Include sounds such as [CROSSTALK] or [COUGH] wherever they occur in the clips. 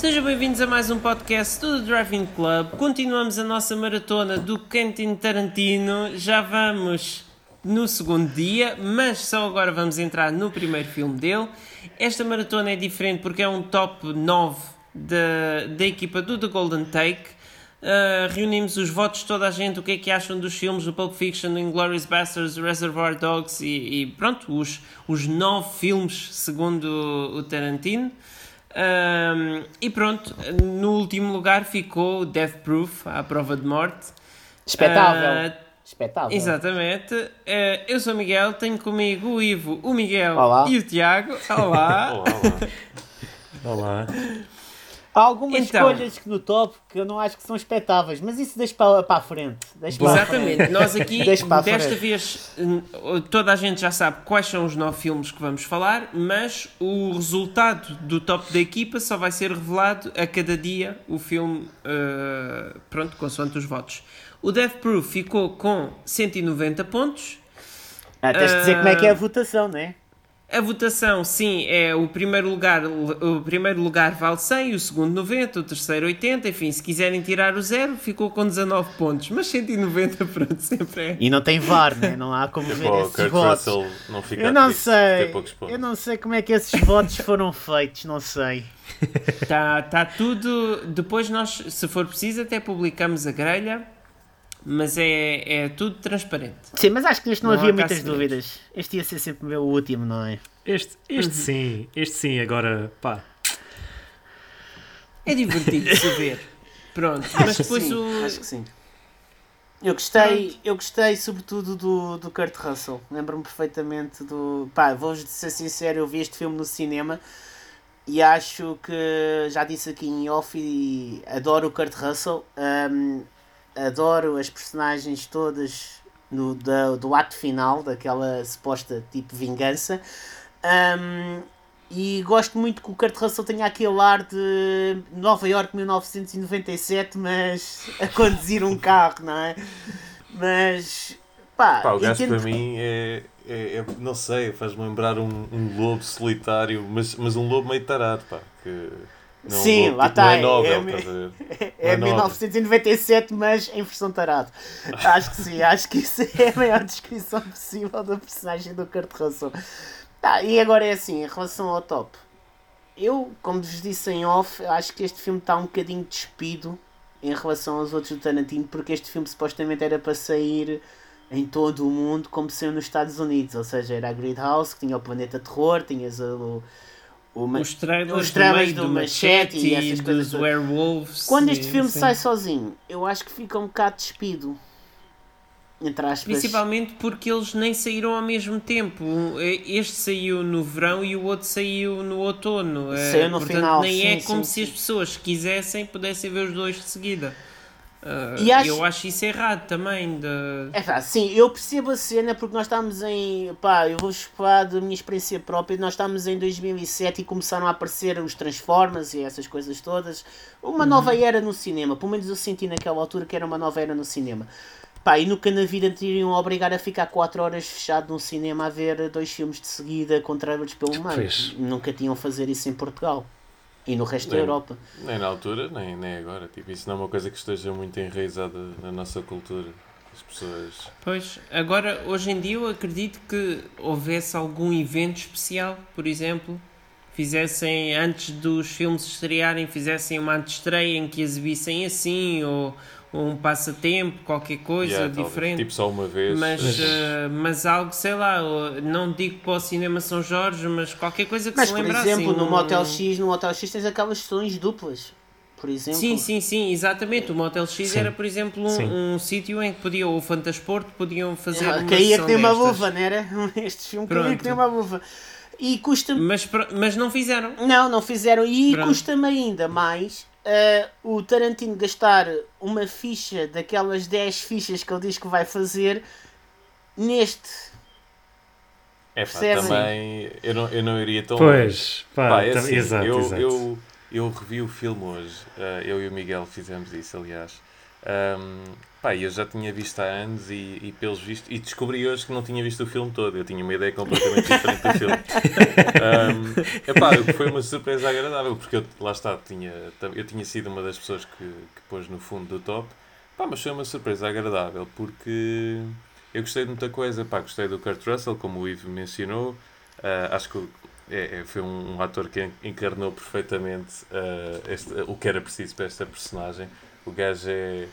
Sejam bem-vindos a mais um podcast do Driving Club. Continuamos a nossa maratona do Quentin Tarantino. Já vamos no segundo dia, mas só agora vamos entrar no primeiro filme dele. Esta maratona é diferente porque é um top 9 da, da equipa do The Golden Take. Uh, reunimos os votos de toda a gente, o que é que acham dos filmes do Pulp Fiction, Inglourious Basterds, Reservoir Dogs e, e, pronto, os, os nove filmes segundo o Tarantino. Um, e pronto, no último lugar ficou Death Proof, à prova de morte. Espetável. Uh, Espetável. Exatamente. Uh, eu sou o Miguel, tenho comigo o Ivo, o Miguel olá. e o Tiago. Olá. olá, olá. [LAUGHS] olá. Há algumas então, escolhas que no top que eu não acho que são espetáveis, mas isso deixa para, para a frente. Deixa exatamente, nós aqui, [LAUGHS] desta vez, toda a gente já sabe quais são os nove filmes que vamos falar, mas o resultado do top da equipa só vai ser revelado a cada dia o filme, uh, pronto, consoante os votos. O Death Proof ficou com 190 pontos. Ah, tens de dizer uh, como é que é a votação, não é? A votação, sim, é o primeiro lugar, o primeiro lugar vale 100, o segundo 90, o terceiro 80, enfim, se quiserem tirar o zero, ficou com 19 pontos, mas 190 [LAUGHS] pronto, sempre é. E não tem VAR, né? não há como ver esses Kurt votos. Russell não fica eu não sei, eu não sei como é que esses votos foram feitos, não sei. Está tá tudo, depois nós, se for preciso, até publicamos a grelha mas é, é tudo transparente. Sim, mas acho que este não, não havia muitas dúvidas. Este ia ser sempre o meu último, não é? Este, este uhum. sim, este sim, agora pá. É divertido de se ver. [LAUGHS] Pronto, mas depois sim, o. Acho que sim. Eu gostei, eu gostei sobretudo do, do Kurt Russell. Lembro-me perfeitamente do. Pá, vou-vos ser sincero, eu vi este filme no cinema e acho que já disse aqui em off e adoro o Kurt Russell. Um, adoro as personagens todas no, da, do ato final, daquela suposta tipo vingança. Um, e gosto muito que o Kurt Russell tenha aquele ar de Nova York 1997, mas a [LAUGHS] conduzir um carro, não é? Mas pá, pá o gajo para mim é, é, é não sei, faz-me lembrar um, um lobo solitário, mas, mas um lobo meio tarado, pá. Que não, Sim, lá está. É, Nobel, [LAUGHS] é, é, é 1997, mas em versão tarado. acho que sim, acho que isso é a maior descrição possível da personagem do Kurt Russell. Tá, e agora é assim, em relação ao top. Eu, como vos disse em off, acho que este filme está um bocadinho despido em relação aos outros do Tarantino, porque este filme supostamente era para sair em todo o mundo como saiu nos Estados Unidos, ou seja, era a Grid House, que tinha o Planeta Terror, tinhas o uma, os trailers, os trailers do, do Machete e essas coisas. Dos werewolves. Quando este filme sim. sai sozinho, eu acho que fica um bocado despido. Entre aspas. Principalmente porque eles nem saíram ao mesmo tempo. Este saiu no verão e o outro saiu no outono. Saiu no Portanto, final. Nem sim, é como se as pessoas quisessem pudessem ver os dois de seguida. Uh, e acho... Eu acho isso errado também. De... É pá, sim, eu percebo a cena porque nós estamos em. pá, eu vou falar da minha experiência própria. Nós estamos em 2007 e começaram a aparecer os Transformers e essas coisas todas. Uma uhum. nova era no cinema, pelo menos eu senti naquela altura que era uma nova era no cinema. Pá, e nunca na vida te iriam obrigar a ficar 4 horas fechado num cinema a ver dois filmes de seguida com trailers pelo meio. Pois. Nunca tinham fazer isso em Portugal. E no resto nem, da Europa. Nem na altura, nem, nem agora. Tipo, isso não é uma coisa que esteja muito enraizada na nossa cultura. As pessoas. Pois, agora, hoje em dia, eu acredito que houvesse algum evento especial, por exemplo, fizessem, antes dos filmes estrearem, fizessem uma antestreia em que exibissem assim, ou um passatempo, qualquer coisa yeah, diferente. Tipo só uma vez. Mas, uh, mas algo, sei lá, não digo para o cinema São Jorge, mas qualquer coisa que mas, se lembre Mas, por exemplo, assim, no Motel X, no Motel X tens aquelas sessões duplas. Por exemplo. Sim, sim, sim, exatamente. O Motel X sim. era, por exemplo, um, um sítio em que podiam, o Fantasporto, podiam fazer ah, uma Caía que nem uma luva, não era? [LAUGHS] Este filme caía que nem uma luva. E custa mas, mas não fizeram. Não, não fizeram. E custa-me ainda mais uh, o Tarantino gastar uma ficha daquelas 10 fichas que ele diz que vai fazer neste. É pá, também eu não, eu não iria tão Pois, pá, pá é assim, exato, eu, exato. Eu, eu revi o filme hoje, uh, eu e o Miguel fizemos isso, aliás. Um, pá, eu já tinha visto há anos e, e pelos vistos, e descobri hoje que não tinha visto o filme todo. Eu tinha uma ideia completamente diferente do filme. [LAUGHS] Um, epá, foi uma surpresa agradável, porque eu, lá está, tinha, eu tinha sido uma das pessoas que, que pôs no fundo do top. Pá, mas foi uma surpresa agradável porque eu gostei de muita coisa. Pá, gostei do Kurt Russell, como o Ivo mencionou. Uh, acho que é, é, foi um, um, ator que encarnou perfeitamente uh, este, o que era preciso para esta personagem. O gajo é,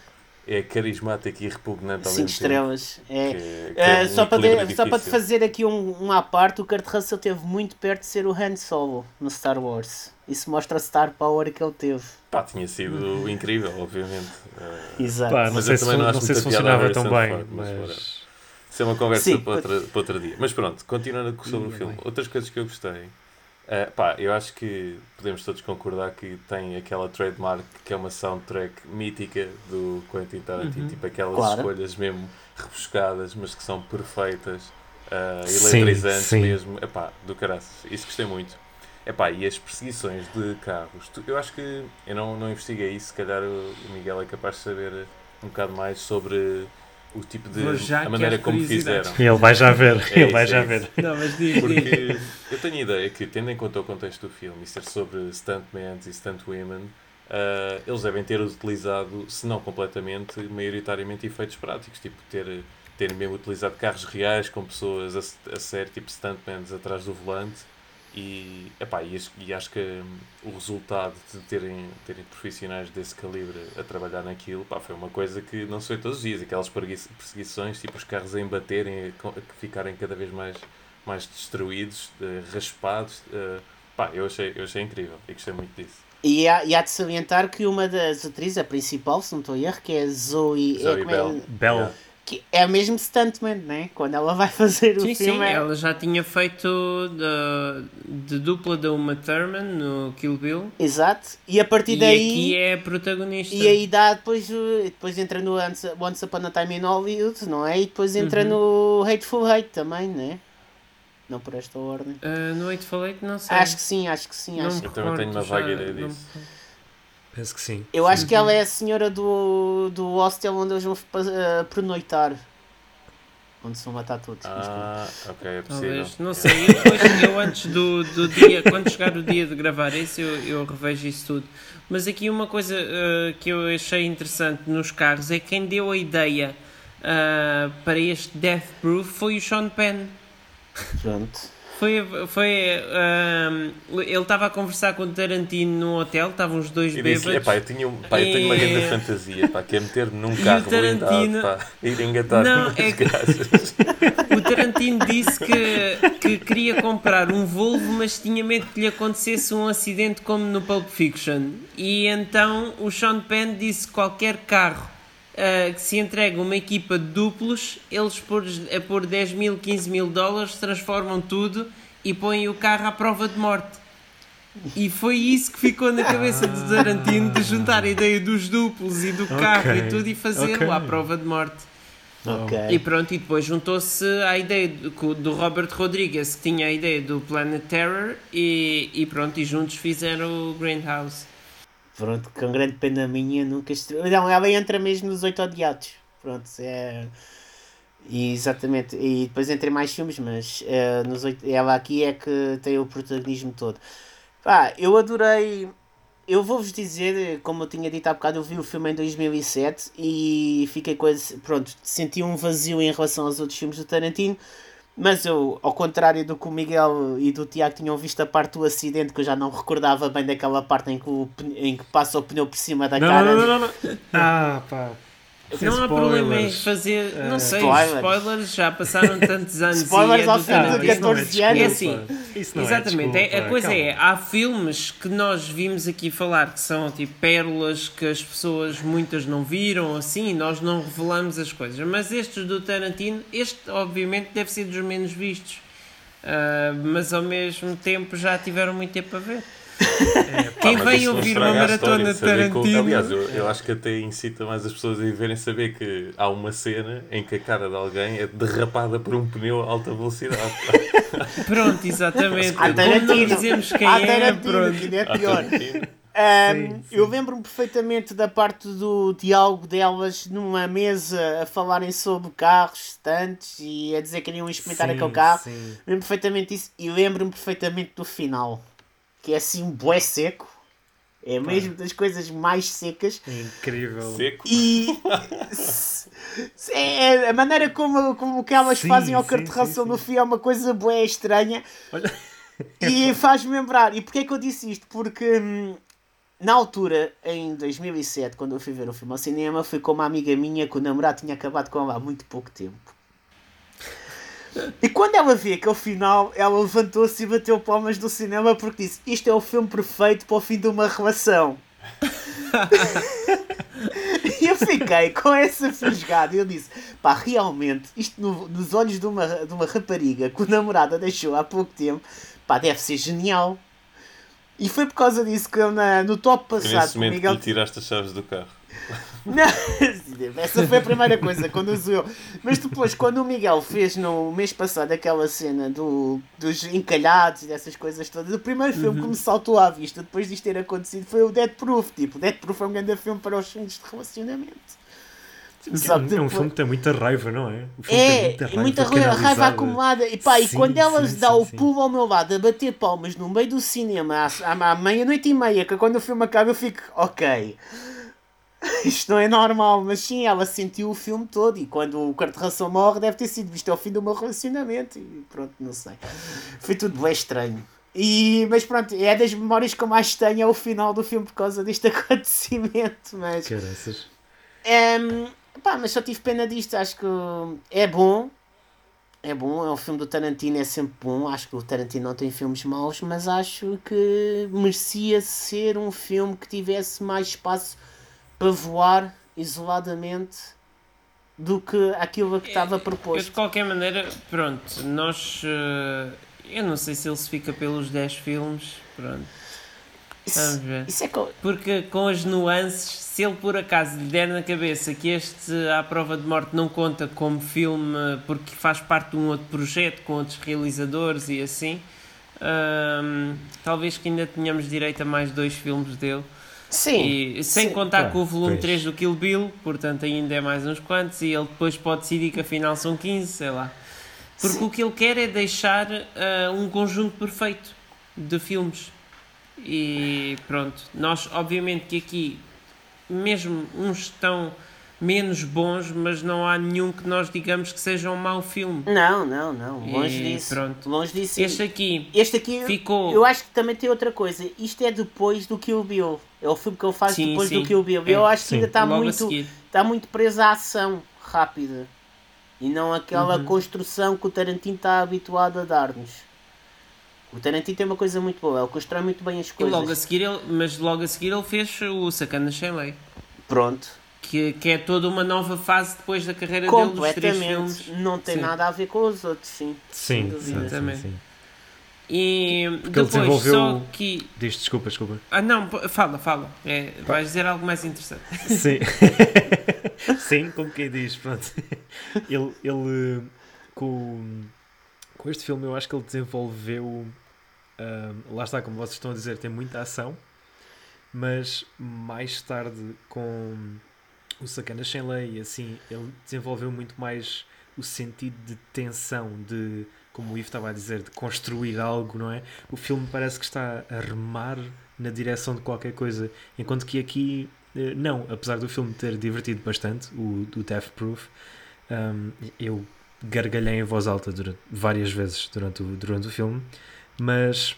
é carismático e repugnante ao Cinco estrelas. É. Que, que é uh, só, para só para te fazer aqui um, um à parte, o Kurt Russell esteve muito perto de ser o Han Solo no Star Wars. Isso mostra a star power que ele teve. Pá, tinha sido incrível, obviamente. Uh, Exato. Pá, não, sei se, não, não sei se funcionava tão bem, mas... Isso é uma conversa Sim, para, outra, para outro dia. Mas pronto, continuando sobre o filme. Bem. Outras coisas que eu gostei. Uh, pá, eu acho que podemos todos concordar que tem aquela trademark que é uma soundtrack mítica do Quentin Tarantino. Uhum. Tipo aquelas claro. escolhas mesmo rebuscadas, mas que são perfeitas. Uh, eletrizantes sim, sim. mesmo. Epá, do caraças. Isso gostei muito. Epá, e as perseguições de carros. Eu acho que eu não, não investiguei isso. Se calhar o Miguel é capaz de saber um bocado mais sobre o tipo de a maneira como fizeram. Ele vai já ver, é ele vai já é ver. Não, mas diz, Porque diz. eu tenho a ideia que, tendo em conta o contexto do filme e ser sobre stuntmen e stuntwomen, uh, eles devem ter utilizado, se não completamente, maioritariamente efeitos práticos, tipo ter terem mesmo utilizado carros reais com pessoas a, a sério, tipo stuntmen atrás do volante e, epá, e, e acho que o resultado de terem, terem profissionais desse calibre a trabalhar naquilo pá, foi uma coisa que não se vê todos os dias. Aquelas perseguições, tipo os carros a embaterem, a, a ficarem cada vez mais, mais destruídos, uh, raspados. Uh, pá, eu achei, eu achei incrível e gostei muito disso. E há, e há de salientar que uma das atrizes, a principal, se não estou a erro, que é Zoe, Zoe é, Bell. É, Bell. Yeah que é mesmo stuntman, né? Quando ela vai fazer sim, o filme. Sim, é... ela já tinha feito de, de dupla da Uma Thurman no Kill Bill. Exato. E a partir e daí. aqui é protagonista. E aí dá depois. Depois entra no Once Upon a Time in Hollywood, não é? E depois entra uhum. no Hateful Hate também, né? Não por esta ordem. Uh, no Hateful Hate, não sei. Acho que sim, acho que sim. Não acho eu também tenho uma vaga ideia disso. Não... Penso que sim. Eu acho que ela é a senhora do, do hostel onde eles vão uh, pernoitar. Onde se vão matar todos. Ah, ok, é possível. Talvez, não sei. Eu, depois, eu antes do, do dia, quando chegar o dia de gravar esse, eu, eu revejo isso tudo. Mas aqui uma coisa uh, que eu achei interessante nos carros é que quem deu a ideia uh, para este Death Proof foi o Sean Penn. Pronto. Foi, foi um, ele estava a conversar com o Tarantino no hotel, estavam os dois e bêbados. Disse, eu, tinha, pá, eu tenho uma grande [LAUGHS] fantasia, pá, que é meter-me num carro Tarantino... blindado, pá, ir engatar Não, é que... [LAUGHS] O Tarantino disse que, que queria comprar um Volvo, mas tinha medo que lhe acontecesse um acidente como no Pulp Fiction. E então o Sean Penn disse que qualquer carro uh, que se entrega uma equipa de duplos, eles por, a pôr 10 mil, 15 mil dólares transformam tudo e põem o carro à prova de morte. E foi isso que ficou na cabeça do Tarantino de juntar a ideia dos duplos e do carro okay. e tudo e fazê-lo okay. à prova de morte. Okay. E pronto, e depois juntou-se à ideia do, do Robert Rodriguez que tinha a ideia do Planet Terror e, e pronto, e juntos fizeram o Greenhouse. Pronto, com grande pena minha, nunca estreou. Não, ela entra mesmo nos Oito Odiados. Pronto, é. E, exatamente, e depois entre mais filmes, mas é, nos 8, ela aqui é que tem o protagonismo todo. Pá, eu adorei. Eu vou-vos dizer, como eu tinha dito há bocado, eu vi o filme em 2007 e fiquei esse, pronto, senti um vazio em relação aos outros filmes do Tarantino mas eu, ao contrário do que o Miguel e do Tiago tinham visto a parte do acidente, que eu já não recordava bem daquela parte em que, o, em que passa o pneu por cima da não, cara. Não, não, não, não. Ah, pá. Sem não há problema em fazer, uh, não sei, spoilers. spoilers já passaram tantos anos. spoilers e é ao fim de 14 anos. É assim, exatamente, é, a coisa calma. é, há filmes que nós vimos aqui falar que são tipo pérolas que as pessoas muitas não viram, assim, nós não revelamos as coisas. Mas estes do Tarantino, este obviamente deve ser dos menos vistos. Uh, mas ao mesmo tempo já tiveram muito tempo a ver. É, pá, Quem vem ouvir uma maratona de Tarantino. Que, aliás, eu, eu, acho que até incita mais as pessoas a verem saber que há uma cena em que a cara de alguém é derrapada por um pneu a alta velocidade. [LAUGHS] pronto, exatamente. Como não dizemos quem é, pronto. Que é pior. Um, sim, sim. Eu lembro-me perfeitamente da parte do diálogo delas numa mesa a falarem sobre carros, estantes e a dizer que queriam experimentar sim, aquele carro. Lembro-me perfeitamente disso e lembro-me perfeitamente do final, que é assim, bué seco. É mesmo das coisas mais secas. É incrível. Seco. E é, a maneira como, como que elas sim, fazem ao carterração no fim é uma coisa boa estranha. Olha. E faz-me lembrar. E porquê é que eu disse isto? Porque hum, na altura, em 2007, quando eu fui ver o filme ao cinema, fui com uma amiga minha que o namorado tinha acabado com ela há muito pouco tempo. E quando ela vê aquele final, ela levantou-se e bateu palmas do cinema porque disse: Isto é o filme perfeito para o fim de uma relação. [LAUGHS] e eu fiquei com essa fisgada e eu disse: Pá, realmente, isto no, nos olhos de uma, de uma rapariga que o namorado deixou há pouco tempo, pá, deve ser genial. E foi por causa disso que eu na, no top passado. Nesse momento Miguel... que lhe tiraste as chaves do carro. Não, essa foi a primeira coisa quando eu. Mas depois, quando o Miguel fez no mês passado aquela cena do, dos encalhados e dessas coisas todas, o primeiro filme uhum. que me saltou à vista depois disto ter acontecido foi o Dead Proof. Tipo, Dead Proof é um grande filme para os filmes de relacionamento. Só é um filme que tem muita raiva, não é? é, muita raiva, muita raiva, raiva acumulada. E pá, sim, e quando elas dá sim, o pulo ao meu lado a bater palmas no meio do cinema à, à meia-noite e meia, que quando o filme acaba eu fico, ok. [LAUGHS] Isto não é normal, mas sim, ela sentiu o filme todo e quando o carterração morre deve ter sido visto ao fim do meu relacionamento e pronto, não sei. Foi tudo bem estranho. E, mas pronto, é das memórias que eu mais tenho é o final do filme por causa deste [LAUGHS] acontecimento. Mas, Caraças. Pá, mas só tive pena disto. Acho que é bom. É bom, é um filme do Tarantino, é sempre bom. Acho que o Tarantino não tem filmes maus, mas acho que merecia ser um filme que tivesse mais espaço para voar isoladamente do que aquilo que estava proposto. Eu, de qualquer maneira, pronto, nós. Uh, eu não sei se ele se fica pelos 10 filmes, pronto. Vamos ver. Isso é co... Porque com as nuances, se ele por acaso lhe der na cabeça que este A Prova de Morte não conta como filme porque faz parte de um outro projeto com outros realizadores e assim, hum, talvez que ainda tenhamos direito a mais dois filmes dele. Sim. E, sem sim. contar com o volume pois. 3 do Kill Bill, portanto ainda é mais uns quantos, e ele depois pode decidir que afinal são 15, sei lá. Porque sim. o que ele quer é deixar uh, um conjunto perfeito de filmes e pronto, nós obviamente que aqui, mesmo uns estão menos bons, mas não há nenhum que nós digamos que seja um mau filme. Não, não, não. Longe e disso. Pronto. Longe disso. Este aqui, este aqui ficou. Eu acho que também tem outra coisa. Isto é depois do Kill Bill. É o filme que ele faz sim, depois sim. do Kill Bill. É, eu acho sim. que ainda está muito, está muito preso à ação rápida e não aquela uhum. construção que o Tarantino está habituado a dar-nos. O Tarantino tem uma coisa muito boa, ele constrói muito bem as coisas. E logo a seguir ele, mas logo a seguir ele fez o Sacana Sem Lei. Pronto. Que, que é toda uma nova fase depois da carreira dele dos três filmes. Não tem sim. nada a ver com os outros, sim. Sim, exatamente. Sim, sim. E Porque depois desenvolveu... só que. Diz, desculpa, desculpa. Ah, não, fala, fala. É, vais dizer algo mais interessante. [LAUGHS] Sim. sim, como quem diz, pronto. Ele, ele com com este filme eu acho que ele desenvolveu. Um, lá está, como vocês estão a dizer, tem muita ação, mas mais tarde com o Sacanas Sem Lei assim, ele desenvolveu muito mais o sentido de tensão, de, como o Ivo estava a dizer, de construir algo, não é? O filme parece que está a remar na direção de qualquer coisa, enquanto que aqui, eh, não, apesar do filme ter divertido bastante, o, o Death Proof, um, eu gargalhei em voz alta durante, várias vezes durante o, durante o filme, mas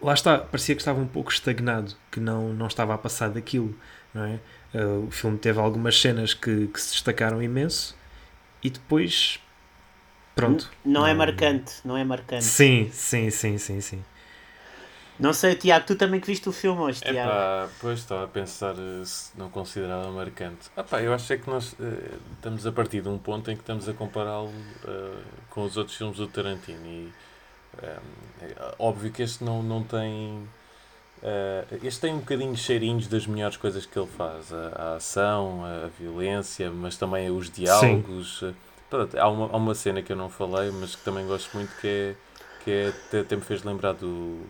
lá está, parecia que estava um pouco estagnado, que não, não estava a passar daquilo, não é? Uh, o filme teve algumas cenas que, que se destacaram imenso e depois pronto. Não, não é marcante, não é marcante. Sim, sim, sim, sim, sim. Não sei, Tiago, tu também que viste o filme hoje, Tiago. Epá, pois estava a pensar eh, se não considerava marcante. Epá, eu acho é que nós uh, estamos a partir de um ponto em que estamos a compará-lo uh, com os outros filmes do Tarantino. E é óbvio que este não, não tem. Uh, este tem um bocadinho cheirinhos das melhores coisas que ele faz: a, a ação, a violência, mas também os diálogos. Pronto, há, uma, há uma cena que eu não falei, mas que também gosto muito, que é que é, até, até me fez lembrar do,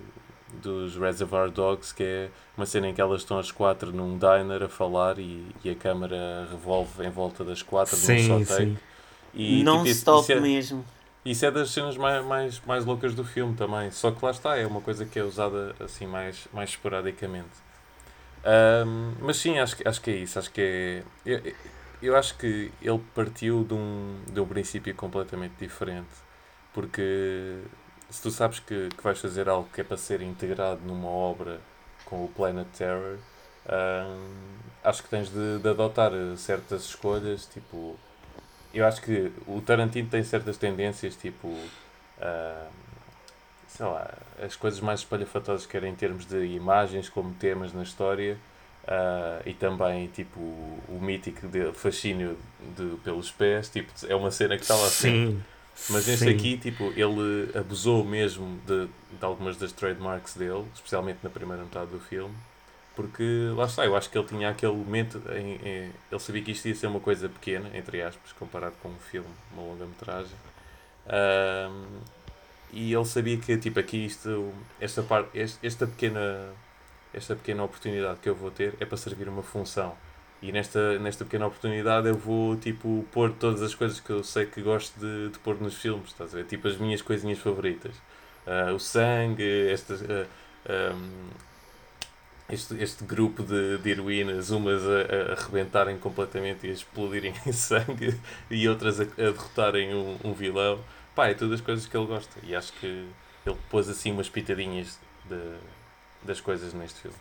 dos Reservoir Dogs, que é uma cena em que elas estão as quatro num diner a falar e, e a câmera revolve em volta das quatro num Sim, só take. sim. E, não tipo, isso- stop isso é- mesmo. Isso é das cenas mais, mais, mais loucas do filme também. Só que lá está, é uma coisa que é usada assim mais, mais esporadicamente. Ahm, mas sim, acho, acho que é isso. Acho que é. Eu, eu acho que ele partiu de um, de um princípio completamente diferente. Porque se tu sabes que, que vais fazer algo que é para ser integrado numa obra com o Planet Terror, ahm, acho que tens de, de adotar certas escolhas, tipo eu acho que o Tarantino tem certas tendências, tipo, ah, sei lá, as coisas mais espalhafatosas, quer em termos de imagens, como temas na história, ah, e também, tipo, o mítico de, fascínio de, pelos pés, tipo, é uma cena que está lá sempre. Mas este sim. aqui, tipo, ele abusou mesmo de, de algumas das trademarks dele, especialmente na primeira metade do filme, porque lá está, eu acho que ele tinha aquele momento em, em- ele sabia que isto ia ser uma coisa pequena, entre aspas, comparado com um filme, uma longa-metragem. Ahm, e ele sabia que, tipo, aqui isto, esta, parte, esta, pequena, esta pequena oportunidade que eu vou ter é para servir uma função. E nesta, nesta pequena oportunidade eu vou, tipo, pôr todas as coisas que eu sei que gosto de, de pôr nos filmes, estás a ver? Tipo, as minhas coisinhas favoritas. Ah, o sangue, estas... ahm, este, este grupo de, de heroínas, umas a, a arrebentarem completamente e a explodirem em sangue e outras a, a derrotarem um, um vilão. Pá, é todas as coisas que ele gosta. E acho que ele pôs assim umas pitadinhas de, das coisas neste filme.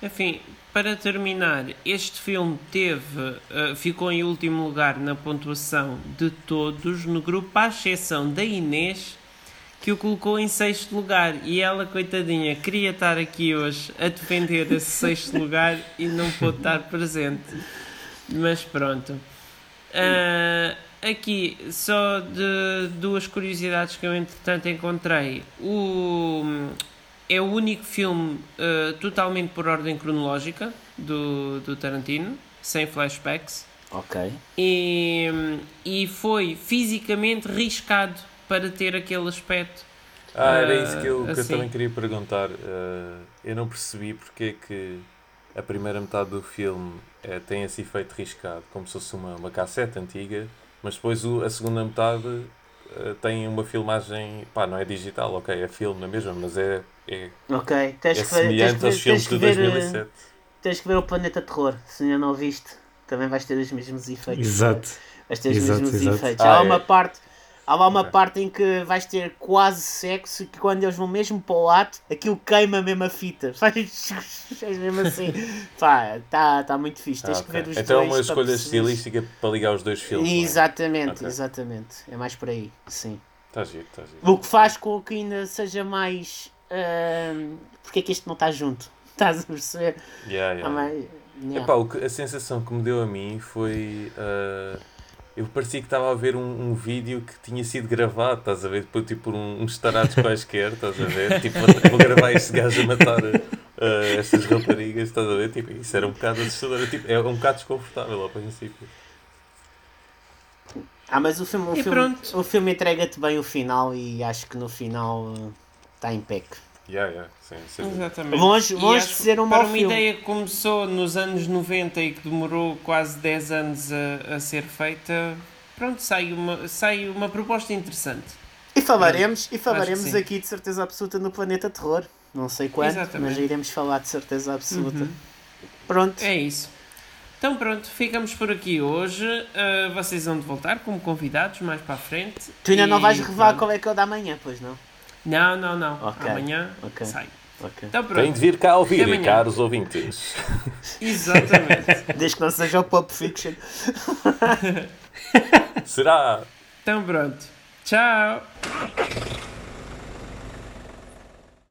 Enfim, para terminar, este filme teve, eh, ficou em último lugar na pontuação de todos no grupo, à exceção da Inês, que o colocou em sexto lugar. E ela, coitadinha, queria estar aqui hoje a defender esse sexto lugar e não pôde estar presente. Mas pronto. Ah, aqui, só de duas curiosidades que eu entretanto encontrei. O, é o único filme ah, totalmente por ordem cronológica do, do Tarantino, sem flashbacks. Ok. E, e foi fisicamente riscado para ter aquele aspecto. Ah, era Ah, isso que eu, que eu assim. também queria perguntar. Ah, eu não percebi porque é que a primeira metade do filme eh, tem esse efeito riscado, como se fosse uma, uma cassete antiga, mas depois o- a segunda metade eh, tem uma filmagem, pá, não é digital, ok, é filme na mesma, mas é, é, Ok. é Tens que ver, tens semelhante que ver, aos tens filmes que de ver, eh, 2007. tens que ver o Planeta Terror. Se ainda não o viste, também vais ter os mesmos efeitos. Exato. Vais ter os Exato, mesmos exato. efeitos. Ah, há é. uma parte. Há lá uma parte em que vais ter quase sexo e que quando eles vão mesmo para o ato, aquilo queima mesmo a fita. [LAUGHS] Faz mesmo assim. Pá, está tá muito fixe. Tens Ah, que ver os Então é dois. uma para escolha estilística para ligar os dois filmes. é? Exatamente, Ok. exatamente. É mais por aí, sim. Está giro, está giro. O que faz com que ainda seja mais. ahm, porque é que este não está junto? [LAUGHS] Estás a perceber? Yeah, yeah. mais- yeah. Epá, o que- a sensação que me deu a mim foi. ah, eu parecia que estava a ver um, um vídeo que tinha sido gravado, estás a ver? Por, tipo, por um, uns tarados quaisquer, estás a ver? [LAUGHS] Tipo, vou gravar este gajo a matar ah, estas raparigas, estás a ver? Tipo, isso era um bocado assustador, tipo, é um bocado desconfortável ao princípio. Ah, mas o filme, o E filme, pronto. o filme entrega-te bem o final e acho que no final está em pec. Yeah, yeah, sim, dúvida. Exatamente. Longe- longe acho de ser um Para mau uma filme. ideia que começou nos anos 90 e que demorou quase 10 anos a, a ser feita, pronto, sai uma, sai uma proposta interessante. E falaremos, e falaremos sim. aqui de certeza absoluta no Planeta Terror. Não sei quando, Exatamente. mas iremos falar de certeza absoluta. Uhum. Pronto. É isso. Então pronto, ficamos por aqui hoje. Uh, vocês vão de voltar como convidados mais para a frente. Tu ainda não E vais revelar qual é que é o da manhã, pois não? Não, não, não. Ok, Amanhã ok. sai. Ok. Então Tem de vir cá ouvir, Até caros ouvintes. [LAUGHS] Exatamente. Desde que não seja o Pop Fiction. [LAUGHS] Será? então pronto. Tchau.